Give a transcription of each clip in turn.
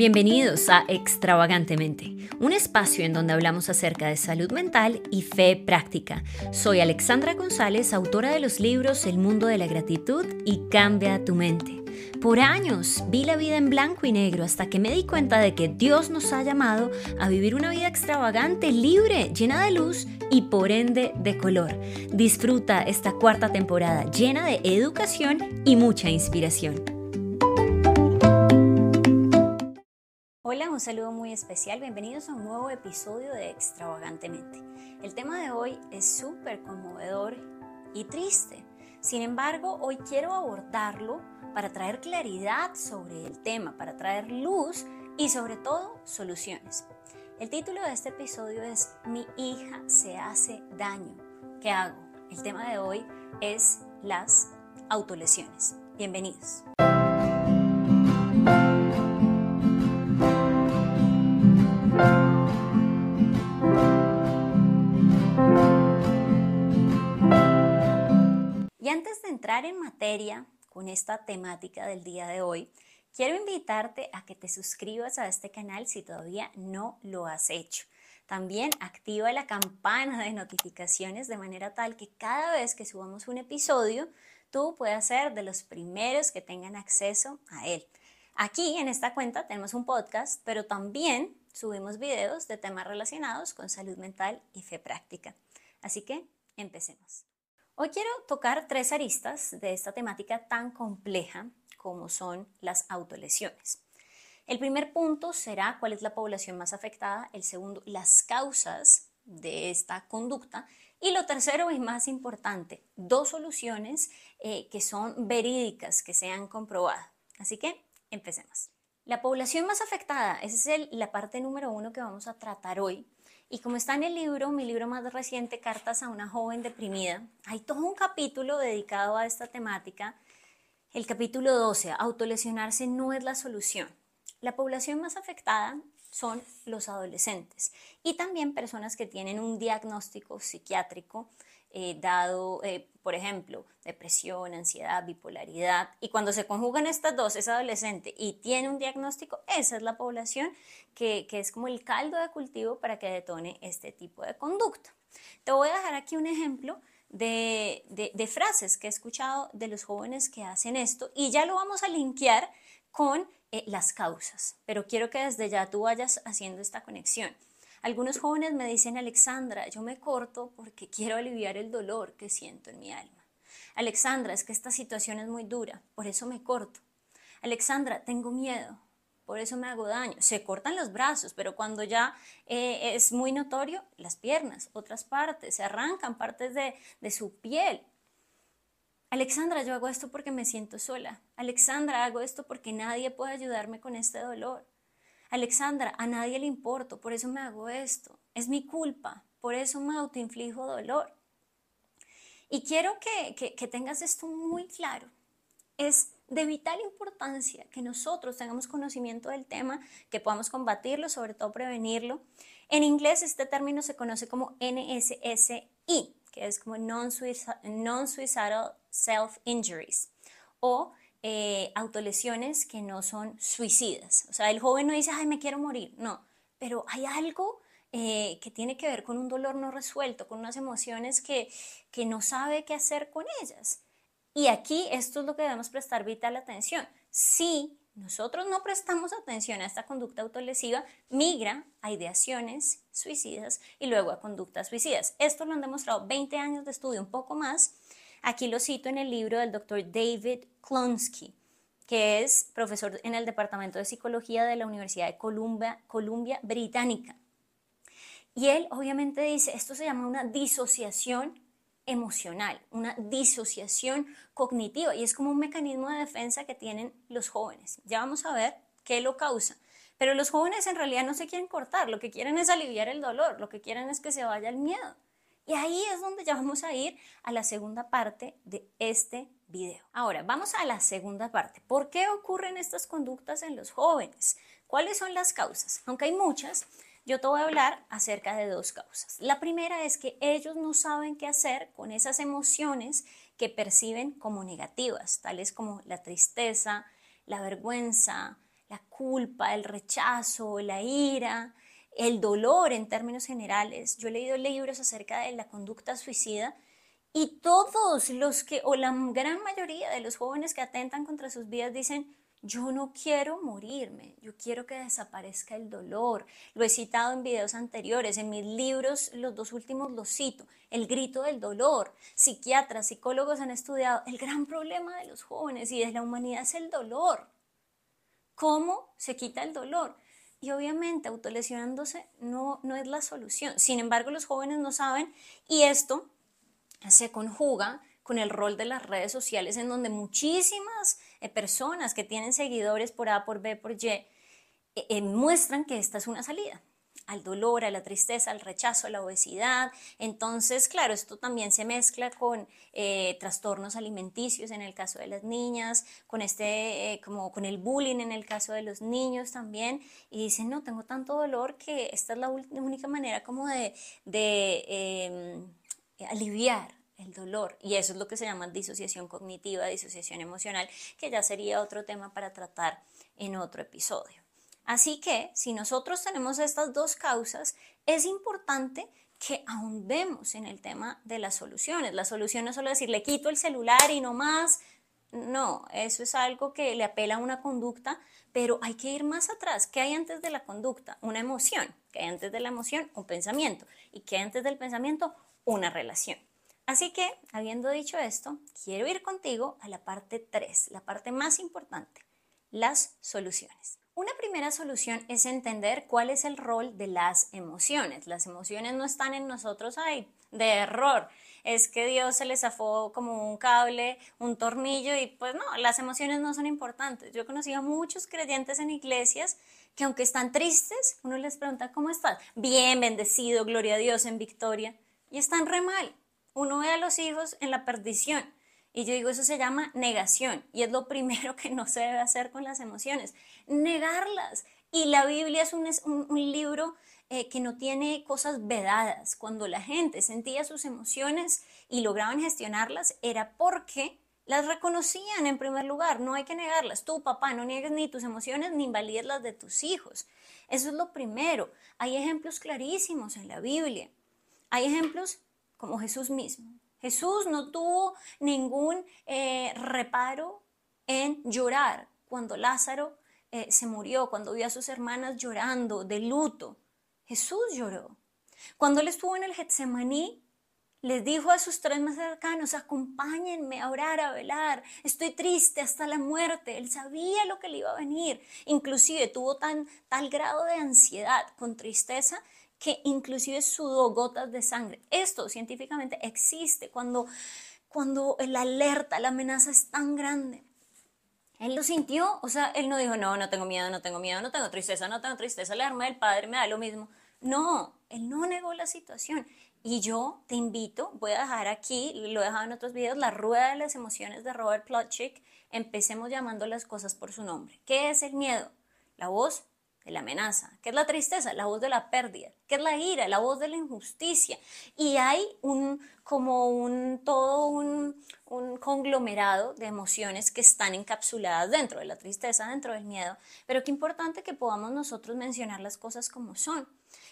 Bienvenidos a Extravagantemente, un espacio en donde hablamos acerca de salud mental y fe práctica. Soy Alexandra González, autora de los libros El mundo de la gratitud y Cambia tu mente. Por años vi la vida en blanco y negro hasta que me di cuenta de que Dios nos ha llamado a vivir una vida extravagante, libre, llena de luz y por ende de color. Disfruta esta cuarta temporada llena de educación y mucha inspiración. Hola, un saludo muy especial. Bienvenidos a un nuevo episodio de Extravagantemente. El tema de hoy es súper conmovedor y triste. Sin embargo, hoy quiero abordarlo para traer claridad sobre el tema, para traer luz y sobre todo soluciones. El título de este episodio es Mi hija se hace daño. ¿Qué hago? El tema de hoy es las autolesiones. Bienvenidos. Antes de entrar en materia con esta temática del día de hoy, quiero invitarte a que te suscribas a este canal si todavía no lo has hecho. También activa la campana de notificaciones de manera tal que cada vez que subamos un episodio, tú puedas ser de los primeros que tengan acceso a él. Aquí en esta cuenta tenemos un podcast, pero también subimos videos de temas relacionados con salud mental y fe práctica. Así que empecemos. Hoy quiero tocar tres aristas de esta temática tan compleja como son las autolesiones. El primer punto será cuál es la población más afectada, el segundo, las causas de esta conducta y lo tercero y más importante, dos soluciones eh, que son verídicas, que se han comprobado. Así que empecemos. La población más afectada, esa es la parte número uno que vamos a tratar hoy. Y como está en el libro, mi libro más reciente, Cartas a una joven deprimida, hay todo un capítulo dedicado a esta temática. El capítulo 12, autolesionarse no es la solución. La población más afectada son los adolescentes y también personas que tienen un diagnóstico psiquiátrico eh, dado, eh, por ejemplo, depresión, ansiedad, bipolaridad. Y cuando se conjugan estas dos, es adolescente y tiene un diagnóstico, esa es la población que, es como el caldo de cultivo para que detone este tipo de conducta. Te voy a dejar aquí un ejemplo de, frases que he escuchado de los jóvenes que hacen esto y ya lo vamos a linkear con eh, las causas, pero quiero que desde ya tú vayas haciendo esta conexión. Algunos jóvenes me dicen, Alexandra, yo me corto porque quiero aliviar el dolor que siento en mi alma. Alexandra, es que esta situación es muy dura, por eso me corto. Alexandra, tengo miedo, por eso me hago daño. Se cortan los brazos, pero cuando ya eh, es muy notorio, las piernas, otras partes, se arrancan partes de, de su piel. Alexandra, yo hago esto porque me siento sola. Alexandra, hago esto porque nadie puede ayudarme con este dolor. Alexandra, a nadie le importo, por eso me hago esto. Es mi culpa, por eso me autoinflijo dolor. Y quiero que, que, tengas esto muy claro. Es de vital importancia que nosotros tengamos conocimiento del tema, que podamos combatirlo, sobre todo prevenirlo. En inglés este término se conoce como NSSI, que es como Non-Suicidal Self-Injuries, o eh, autolesiones que no son suicidas. O sea, el joven no dice, ay, me quiero morir, no, pero hay algo eh, que tiene que ver con un dolor no resuelto, con unas emociones que, que no sabe qué hacer con ellas. Y aquí esto es lo que debemos prestar vital atención. Si nosotros no prestamos atención a esta conducta autolesiva, migra a ideaciones suicidas y luego a conductas suicidas. Esto lo han demostrado 20 años de estudio, un poco más, Aquí lo cito en el libro del doctor David Klonsky, que es profesor en el Departamento de Psicología de la Universidad de Columbia, Columbia Británica. Y él obviamente dice, esto se llama una disociación emocional, una disociación cognitiva y es como un mecanismo de defensa que tienen los jóvenes. Ya vamos a ver qué lo causa. Pero los jóvenes en realidad no se quieren cortar, lo que quieren es aliviar el dolor, lo que quieren es que se vaya el miedo. Y ahí es donde ya vamos a ir a la segunda parte de este video. Ahora, vamos a la segunda parte. ¿Por qué ocurren estas conductas en los jóvenes? ¿Cuáles son las causas? Aunque hay muchas, yo te voy a hablar acerca de dos causas. La primera es que ellos no saben qué hacer con esas emociones que perciben como negativas, tales como la tristeza, la vergüenza, la culpa, el rechazo, la ira, el dolor en términos generales. Yo he leído libros acerca de la conducta suicida y todos los que, o la gran mayoría de los jóvenes que atentan contra sus vidas dicen, yo no quiero morirme, yo quiero que desaparezca el dolor. Lo he citado en videos anteriores, en mis libros, los dos últimos los cito, el grito del dolor. Psiquiatras, psicólogos han estudiado, el gran problema de los jóvenes y de la humanidad es el dolor. ¿Cómo se quita el dolor? Y obviamente autolesionándose no, no es la solución. Sin embargo, los jóvenes no saben y esto se conjuga con el rol de las redes sociales en donde muchísimas personas que tienen seguidores por A, por B, por Y, eh, eh, muestran que esta es una salida al dolor, a la tristeza, al rechazo, a la obesidad. Entonces, claro, esto también se mezcla con trastornos alimenticios en el caso de las niñas, con este, como con el bullying en el caso de los niños también. Y dicen, no, tengo tanto dolor que esta es la única manera como de, de em, aliviar el dolor. Y eso es lo que se llama disociación cognitiva, disociación emocional, que ya sería otro tema para tratar en otro episodio. Así que si nosotros tenemos estas dos causas, es importante que ahondemos en el tema de las soluciones. La solución no es solo decir, le quito el celular y no más. No, eso es algo que le apela a una conducta, pero hay que ir más atrás. ¿Qué hay antes de la conducta? Una emoción. ¿Qué hay antes de la emoción? Un pensamiento. ¿Y qué hay antes del pensamiento? Una relación. Así que, habiendo dicho esto, quiero ir contigo a la parte 3, la parte más importante, las soluciones. Una primera solución es entender cuál es el rol de las emociones. Las emociones no están en nosotros, ay, de error. Es que Dios se les zafó como un cable, un tornillo y pues no, las emociones no son importantes. Yo conocí a muchos creyentes en iglesias que aunque están tristes, uno les pregunta, ¿cómo estás? Bien, bendecido, gloria a Dios, en victoria. Y están re mal uno ve a los hijos en la perdición. Y yo digo, eso se llama negación y es lo primero que no se debe hacer con las emociones, negarlas. Y la Biblia es un, libro eh, que no tiene cosas vedadas. Cuando la gente sentía sus emociones y lograban gestionarlas, era porque las reconocían en primer lugar, no hay que negarlas. Tú, papá, no niegues ni tus emociones ni invalides las de tus hijos. Eso es lo primero. Hay ejemplos clarísimos en la Biblia. Hay ejemplos como Jesús mismo. Jesús no tuvo ningún eh, reparo en llorar cuando Lázaro eh, se murió, cuando vio a sus hermanas llorando de luto. Jesús lloró. Cuando él estuvo en el Getsemaní, les dijo a sus tres más cercanos, acompáñenme a orar, a velar, estoy triste hasta la muerte. Él sabía lo que le iba a venir. Inclusive tuvo tan, tal grado de ansiedad con tristeza que inclusive sudó gotas de sangre. Esto científicamente existe cuando, cuando la alerta, la amenaza es tan grande. Él lo sintió, o sea, él no dijo, no, no tengo miedo, no tengo miedo, no tengo tristeza, no tengo tristeza, la arma del padre me da lo mismo. No, él no negó la situación. Y yo te invito, voy a dejar aquí, lo he dejado en otros videos, la rueda de las emociones de Robert Plotchick. Empecemos llamando las cosas por su nombre. ¿Qué es el miedo? La voz la amenaza. ¿Qué es la tristeza? La voz de la pérdida. ¿Qué es la ira? La voz de la injusticia. Y hay un, como un, todo un, un conglomerado de emociones que están encapsuladas dentro de la tristeza, dentro del miedo. Pero qué importante que podamos nosotros mencionar las cosas como son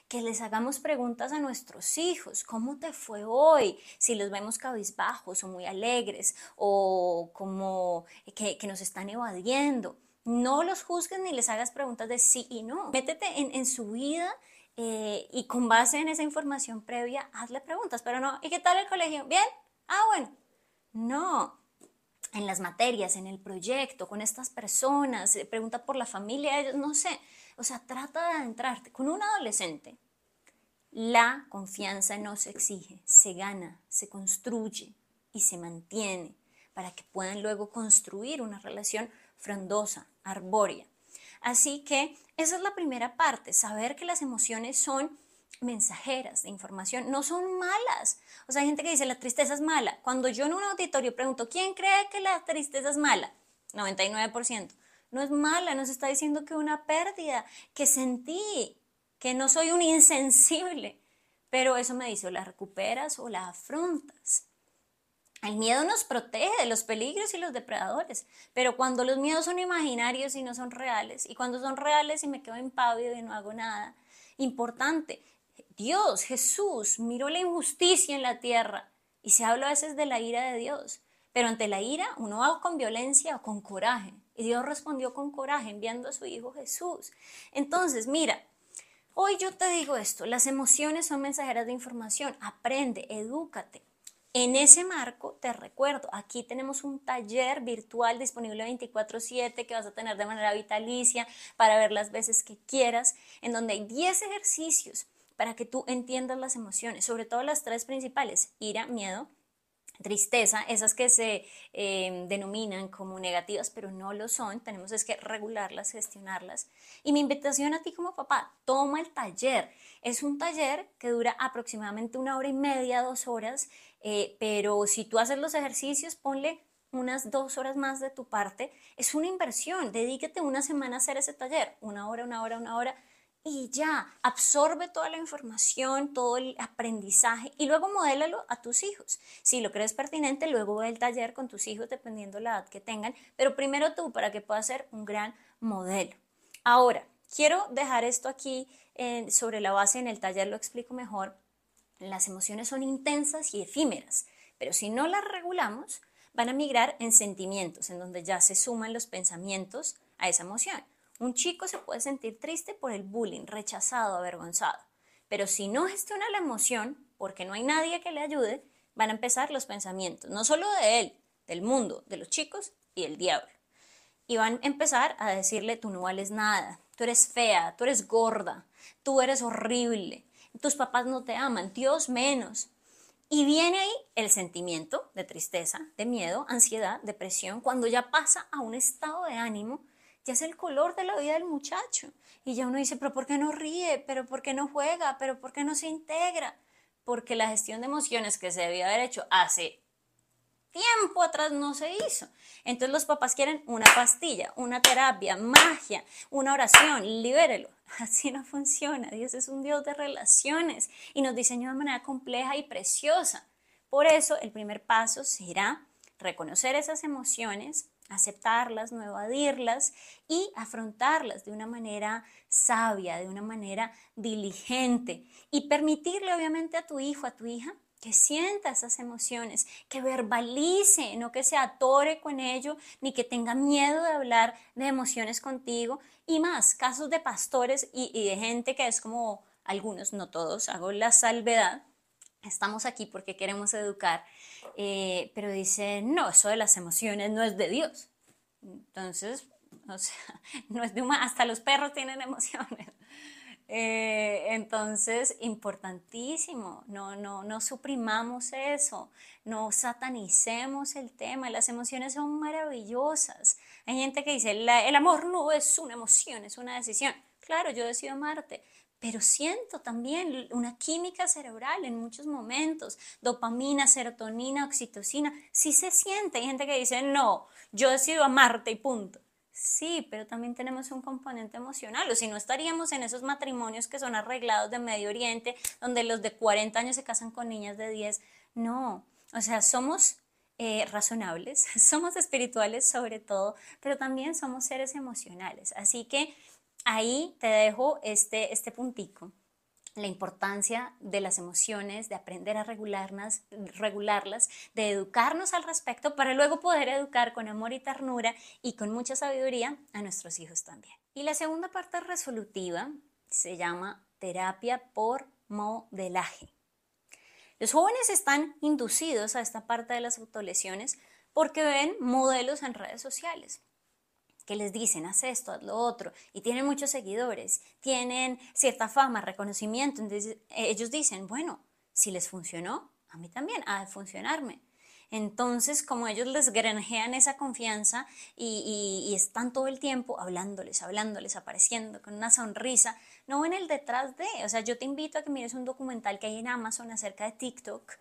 que les hagamos preguntas a nuestros hijos, ¿cómo te fue hoy? Si los vemos cabizbajos o muy alegres o como que, que nos están evadiendo. No los juzgues ni les hagas preguntas de sí y no. Métete en, su vida eh, y con base en esa información previa, hazle preguntas, pero no, ¿y qué tal el colegio? ¿Bien? Ah, bueno. No, en las materias, en el proyecto, con estas personas, eh, pregunta por la familia, ellos, no sé. O sea, trata de adentrarte. Con un adolescente, la confianza no se exige, se gana, se construye y se mantiene para que puedan luego construir una relación frondosa, arbórea. Así que esa es la primera parte, saber que las emociones son mensajeras de información, no son malas. O sea, hay gente que dice la tristeza es mala. Cuando yo en un auditorio pregunto, ¿quién cree que la tristeza es mala? 99%. No es mala, nos está diciendo que una pérdida, que sentí, que no soy un insensible. Pero eso me dice, la recuperas o la afrontas. El miedo nos protege de los peligros y los depredadores, pero cuando los miedos son imaginarios y no son reales, y cuando son reales y me quedo impávido y no hago nada, importante, Dios, Jesús, miró la injusticia en la tierra y se habla a veces de la ira de Dios, pero ante la ira uno va con violencia o con coraje, y Dios respondió con coraje enviando a su Hijo Jesús. Entonces, mira, hoy yo te digo esto, las emociones son mensajeras de información, aprende, edúcate. En ese marco, te recuerdo, aquí tenemos un taller virtual disponible 24/7 que vas a tener de manera vitalicia para ver las veces que quieras, en donde hay 10 ejercicios para que tú entiendas las emociones, sobre todo las tres principales, ira, miedo, tristeza, esas que se eh, denominan como negativas, pero no lo son, tenemos es que regularlas, gestionarlas. Y mi invitación a ti como papá, toma el taller. Es un taller que dura aproximadamente una hora y media, dos horas, eh, pero si tú haces los ejercicios, ponle unas dos horas más de tu parte. Es una inversión, dedícate una semana a hacer ese taller, una hora, una hora, una hora y ya, absorbe toda la información, todo el aprendizaje y luego modélalo a tus hijos. Si lo crees pertinente, luego ve el taller con tus hijos dependiendo la edad que tengan, pero primero tú para que puedas ser un gran modelo. Ahora, quiero dejar esto aquí eh, sobre la base, en el taller lo explico mejor. Las emociones son intensas y efímeras, pero si no las regulamos, van a migrar en sentimientos, en donde ya se suman los pensamientos a esa emoción. Un chico se puede sentir triste por el bullying, rechazado, avergonzado. Pero si no gestiona la emoción, porque no hay nadie que le ayude, van a empezar los pensamientos, no solo de él, del mundo, de los chicos y del diablo. Y van a empezar a decirle, tú no vales nada, tú eres fea, tú eres gorda, tú eres horrible, tus papás no te aman, Dios menos. Y viene ahí el sentimiento de tristeza, de miedo, ansiedad, depresión, cuando ya pasa a un estado de ánimo ya es el color de la vida del muchacho. Y ya uno dice, pero ¿por qué no ríe? ¿Pero por qué no juega? ¿Pero por qué no se integra? Porque la gestión de emociones que se debía haber hecho hace tiempo atrás no se hizo. Entonces los papás quieren una pastilla, una terapia, magia, una oración, libérelo. Así no funciona. Dios es un Dios de relaciones y nos diseñó de manera compleja y preciosa. Por eso el primer paso será reconocer esas emociones, aceptarlas, no evadirlas y afrontarlas de una manera sabia, de una manera diligente y permitirle obviamente a tu hijo, a tu hija, que sienta esas emociones, que verbalice, no que se atore con ello, ni que tenga miedo de hablar de emociones contigo y más, casos de pastores y, de gente que es como algunos, no todos, hago la salvedad, estamos aquí porque queremos educar, eh, pero dice, no, eso de las emociones no es de Dios. Entonces, no es de humano, hasta los perros tienen emociones. Eh, entonces, importantísimo, no, no, no suprimamos eso, no satanicemos el tema, las emociones son maravillosas. Hay gente que dice, el amor no es una emoción, es una decisión. Claro, yo decido amarte, pero siento también una química cerebral en muchos momentos, dopamina, serotonina, oxitocina, sí se siente. Hay gente que dice, no, yo decido amarte y punto. Sí, pero también tenemos un componente emocional, o si no estaríamos en esos matrimonios que son arreglados de Medio Oriente, donde los de 40 años se casan con niñas de 10. No, o sea, somos eh, razonables, somos espirituales sobre todo, pero también somos seres emocionales. Así que ahí te dejo este, este puntico, la importancia de las emociones, de aprender a regularlas, regularlas, de educarnos al respecto para luego poder educar con amor y ternura y con mucha sabiduría a nuestros hijos también. Y la segunda parte resolutiva se llama terapia por modelaje. Los jóvenes están inducidos a esta parte de las autolesiones porque ven modelos en redes sociales que les dicen, haz esto, haz lo otro, y tienen muchos seguidores, tienen cierta fama, reconocimiento, entonces ellos dicen, bueno, si les funcionó, a mí también ha de funcionarme. Entonces, como ellos les granjean esa confianza y, están todo el tiempo hablándoles, hablándoles, apareciendo con una sonrisa, no ven el detrás de. O sea, yo te invito a que mires un documental que hay en Amazon acerca de TikTok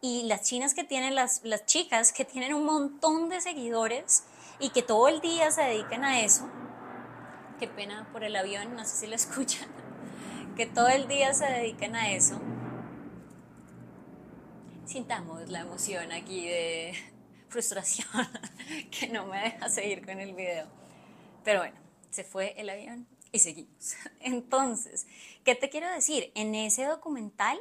y las chinas que tienen, las, las chicas que tienen un montón de seguidores y que todo el día se dedican a eso. Qué pena por el avión, no sé si lo escuchan. Que todo el día se dedican a eso. Sintamos la emoción aquí de frustración que no me deja seguir con el video. Pero bueno, se fue el avión y seguimos. Entonces, ¿qué te quiero decir? En ese documental,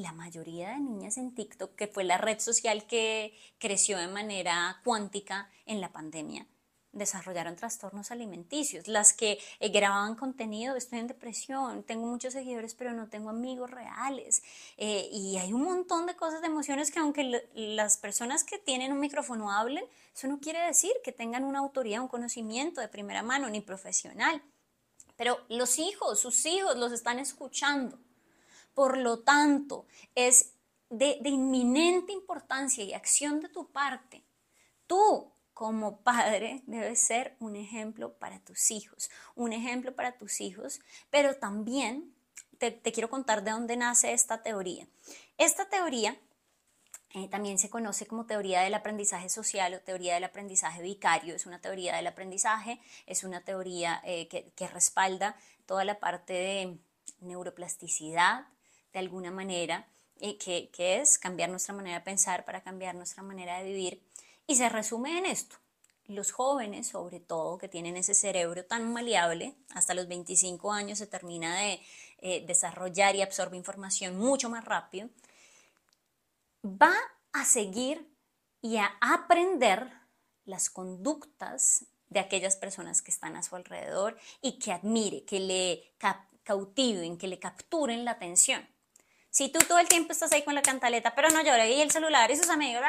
la mayoría de niñas en TikTok, que fue la red social que creció de manera cuántica en la pandemia, desarrollaron trastornos alimenticios, las que eh, grababan contenido, estoy en depresión, tengo muchos seguidores pero no tengo amigos reales eh, y hay un montón de cosas, de emociones que aunque las personas que tienen un micrófono hablen, eso no quiere decir que tengan una autoridad, un conocimiento de primera mano ni profesional, pero los hijos, sus hijos los están escuchando. Por lo tanto, es de, inminente importancia y acción de tu parte. Tú como padre debes ser un ejemplo para tus hijos, un ejemplo para tus hijos, pero también te, quiero contar de dónde nace esta teoría. Esta teoría eh, también se conoce como teoría del aprendizaje social o teoría del aprendizaje vicario. Es una teoría del aprendizaje, es una teoría eh, que, respalda toda la parte de neuroplasticidad, de alguna manera, eh, que, que es cambiar nuestra manera de pensar para cambiar nuestra manera de vivir. Y se resume en esto. Los jóvenes, sobre todo, que tienen ese cerebro tan maleable, hasta los 25 años se termina de eh, desarrollar y absorbe información mucho más rápido, va a seguir y a aprender las conductas de aquellas personas que están a su alrededor y que admire, que le cautiven, que le capturen la atención. Si tú todo el tiempo estás ahí con la cantaleta, pero no llora, y el celular y sus amigos,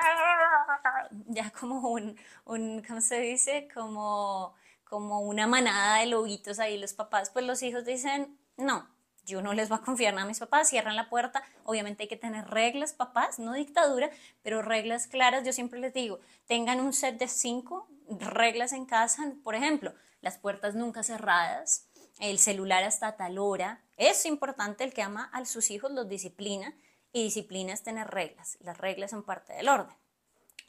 ya como un, un ¿cómo se dice? Como, como una manada de lobitos ahí los papás, pues los hijos dicen, no, yo no les voy a confiar nada a mis papás, cierran la puerta, obviamente hay que tener reglas, papás, no dictadura, pero reglas claras, yo siempre les digo, tengan un set de cinco reglas en casa, por ejemplo, las puertas nunca cerradas, el celular hasta tal hora. Es importante, el que ama a sus hijos los disciplina y disciplina es tener reglas. Las reglas son parte del orden.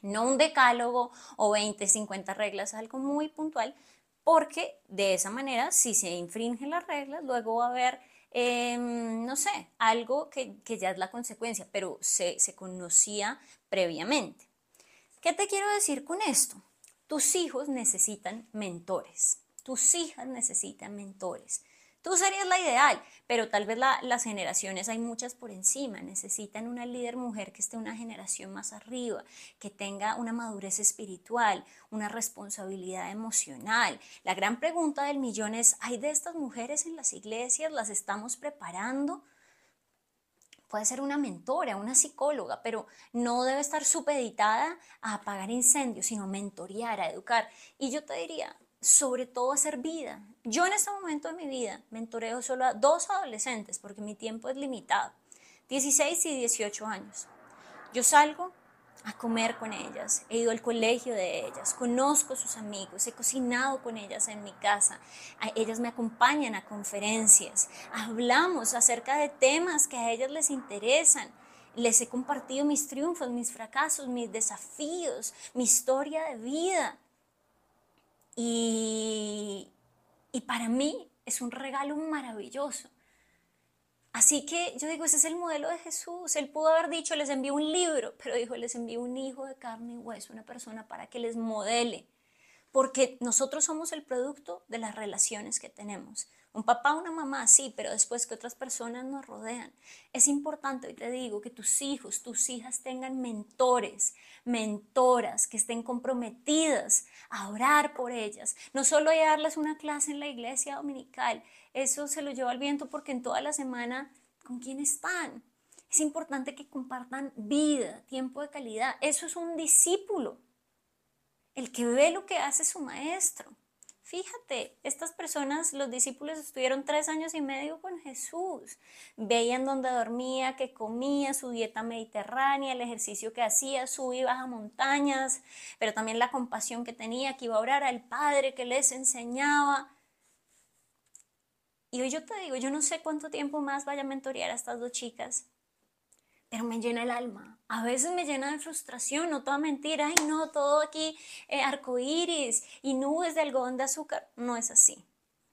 No un decálogo o 20, 50 reglas, algo muy puntual, porque de esa manera, si se infringen las reglas, luego va a haber, em, no sé, algo que, ya es la consecuencia, pero se, se conocía previamente. ¿Qué te quiero decir con esto? Tus hijos necesitan mentores. Tus hijas necesitan mentores. Tú serías la ideal, pero tal vez las generaciones, hay muchas por encima, necesitan una líder mujer que esté una generación más arriba, que tenga una madurez espiritual, una responsabilidad emocional. La gran pregunta del millón es, ¿hay de estas mujeres en las iglesias? ¿Las estamos preparando? Puede ser una mentora, una psicóloga, pero no debe estar supeditada a apagar incendios, sino mentorear, a educar. Y yo te diría, sobre todo hacer vida. Yo en este momento de mi vida mentoreo solo a dos adolescentes porque mi tiempo es limitado, 16 y 18 años. Yo salgo a comer con ellas, he ido al colegio de ellas, conozco sus amigos, he cocinado con ellas en mi casa, ellas me acompañan a conferencias, hablamos acerca de temas que a ellas les interesan. Les he compartido mis triunfos, mis fracasos, mis desafíos, mi historia de vida. Y, para mí es un regalo maravilloso. Así que yo digo, ese es el modelo de Jesús. Él pudo haber dicho, les envío un libro, pero dijo, les envío un hijo de carne y hueso, una persona para que les modele. Porque nosotros somos el producto de las relaciones que tenemos. Un papá, una mamá, sí, pero después que otras personas nos rodean. Es importante, hoy te digo, que tus hijos, tus hijas tengan mentores, mentoras, que estén comprometidas a orar por ellas. No solo a darles una clase en la iglesia dominical, eso se lo lleva al viento porque en toda la semana, ¿con quién están? Es importante que compartan vida, tiempo de calidad. Eso es un discípulo, el que ve lo que hace su maestro. Fíjate, estas personas, los discípulos estuvieron tres años y medio con Jesús. Veían dónde dormía, qué comía, su dieta mediterránea, el ejercicio que hacía, subía y baja montañas, pero también la compasión que tenía, que iba a orar al Padre, que les enseñaba. Y hoy yo te digo, yo no sé cuánto tiempo más vaya a mentorear a estas dos chicas, pero me llena el alma. A veces me llena de frustración, no toda mentira, ay no, todo aquí eh, arcoíris y nubes de algodón de azúcar. No es así,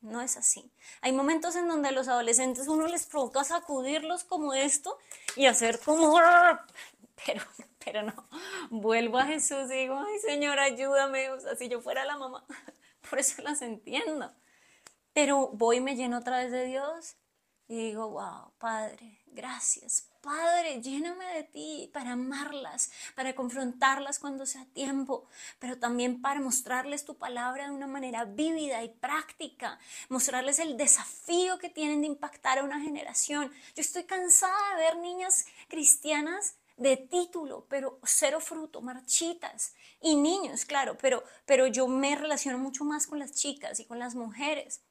no es así. Hay momentos en donde a los adolescentes uno les provoca sacudirlos como esto y hacer como pero, pero no, vuelvo a Jesús y digo, ay Señor, ayúdame, o sea, si yo fuera la mamá, por eso las entiendo. Pero voy y me lleno otra vez de Dios y digo, wow, Padre, gracias. Padre, lléname de ti para amarlas, para confrontarlas cuando sea tiempo, pero también para mostrarles tu palabra de una manera vívida y práctica, mostrarles el desafío que tienen de impactar a una generación. Yo estoy cansada de ver niñas cristianas de título, pero cero fruto, marchitas. Y niños, claro, pero, pero yo me relaciono mucho más con las chicas y con las mujeres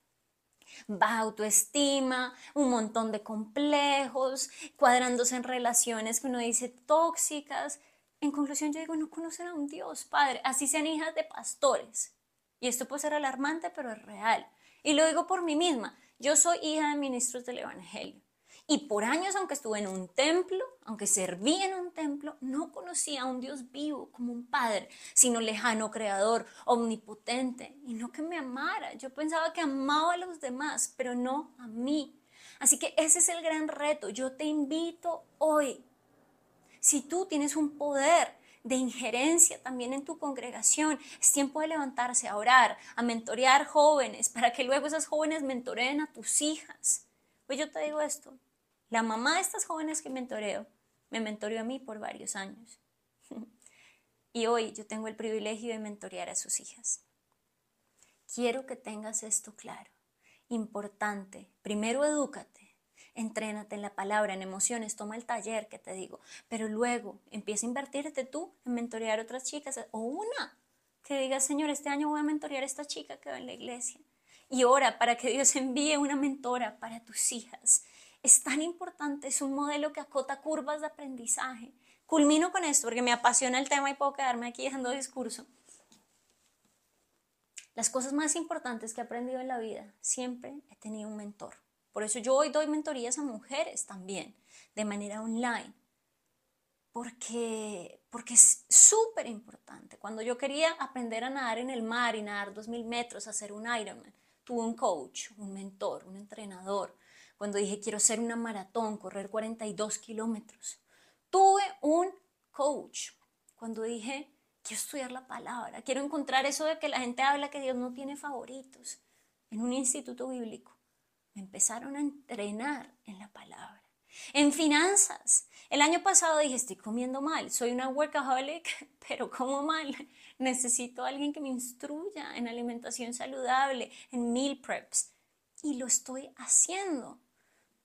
baja autoestima, un montón de complejos, cuadrándose en relaciones que uno dice tóxicas. En conclusión, yo digo, no conocen a un Dios, Padre, así sean hijas de pastores. Y esto puede ser alarmante, pero es real. Y lo digo por mí misma, yo soy hija de ministros del Evangelio. Y por años, aunque estuve en un templo, aunque serví en un templo, no conocía a un Dios vivo como un Padre, sino lejano, creador, omnipotente, y no que me amara. Yo pensaba que amaba a los demás, pero no a mí. Así que ese es el gran reto. Yo te invito hoy. Si tú tienes un poder de injerencia también en tu congregación. Es tiempo de levantarse a orar, a mentorear jóvenes, para que luego esas jóvenes mentoreen a tus hijas. Pues yo te digo esto, la mamá de estas jóvenes que mentoreo me mentoreó a mí por varios años. y hoy yo tengo el privilegio de mentorear a sus hijas. Quiero que tengas esto claro. Importante. Primero edúcate. Entrénate en la palabra, en emociones, toma el taller que te digo, pero luego empieza a invertirte tú en mentorear a otras chicas o una que diga, Señor, este año voy a mentorear a esta chica que va en la iglesia. Y ora para que Dios envíe una mentora para tus hijas es tan importante, es un modelo que acota curvas de aprendizaje. Culmino con esto porque me apasiona el tema y puedo quedarme aquí dejando discurso. Las cosas más importantes que he aprendido en la vida, siempre he tenido un mentor. Por eso yo hoy doy mentorías a mujeres también, de manera online. Porque, porque es súper importante. Cuando yo quería aprender a nadar en el mar y nadar 2.000 metros, hacer un Ironman, tuve un coach, un mentor, un entrenador cuando dije quiero hacer una maratón, correr 42 kilómetros. Tuve un coach cuando dije quiero estudiar la palabra, quiero encontrar eso de que la gente habla que Dios no tiene favoritos en un instituto bíblico. Me empezaron a entrenar en la palabra. En finanzas, el año pasado dije, estoy comiendo mal, soy una workaholic, pero como mal. Necesito a alguien que me instruya en alimentación saludable, en meal preps. Y lo estoy haciendo.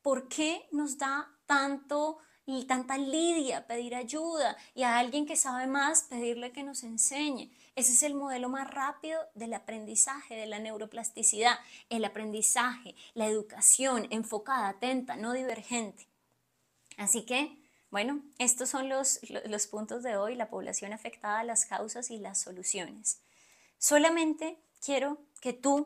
¿Por qué nos da tanto y tanta lidia pedir ayuda y a alguien que sabe más pedirle que nos enseñe? Ese es el modelo más rápido del aprendizaje, de la neuroplasticidad, el aprendizaje, la educación enfocada, atenta, no divergente. Así que, bueno, estos son los, los puntos de hoy, la población afectada, las causas y las soluciones. Solamente quiero que tú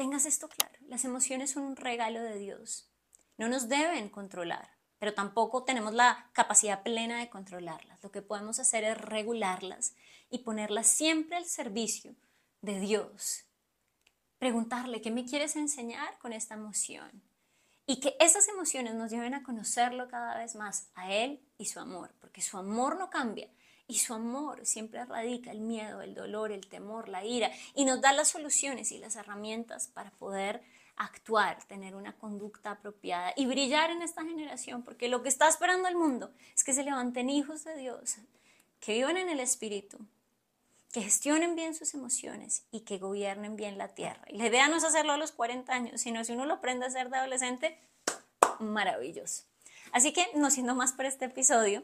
tengas esto claro. Las emociones son un regalo de Dios. No nos deben controlar, pero tampoco tenemos la capacidad plena de controlarlas. Lo que podemos hacer es regularlas y ponerlas siempre al servicio de Dios. Preguntarle, ¿qué me quieres enseñar con esta emoción? Y que esas emociones nos lleven a conocerlo cada vez más, a Él y su amor, porque su amor no cambia. Y su amor siempre radica el miedo, el dolor, el temor, la ira, y nos da las soluciones y las herramientas para poder actuar, tener una conducta apropiada y brillar en esta generación, porque lo que está esperando el mundo es que se levanten hijos de Dios, que vivan en el Espíritu, que gestionen bien sus emociones y que gobiernen bien la tierra. Y la idea no es hacerlo a los 40 años, sino si uno lo aprende a hacer de adolescente, maravilloso. Así que, no siendo más por este episodio,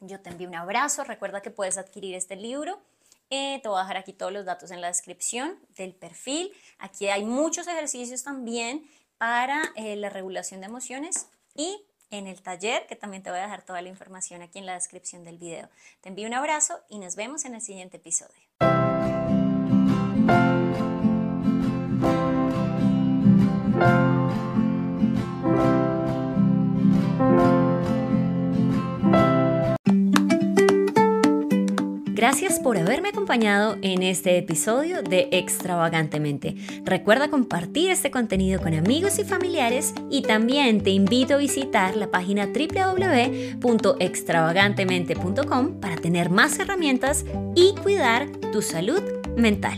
yo te envío un abrazo. Recuerda que puedes adquirir este libro eh, te voy a dejar aquí todos los datos en la descripción del perfil. Aquí hay muchos ejercicios también para eh, la regulación de emociones y en el taller, que también te voy a dejar toda la información aquí en la descripción del video. Te envío un abrazo y nos vemos en el siguiente episodio. Gracias por haberme acompañado en este episodio de Extravagantemente. Recuerda compartir este contenido con amigos y familiares y también te invito a visitar la página www.extravagantemente.com para tener más herramientas y cuidar tu salud mental.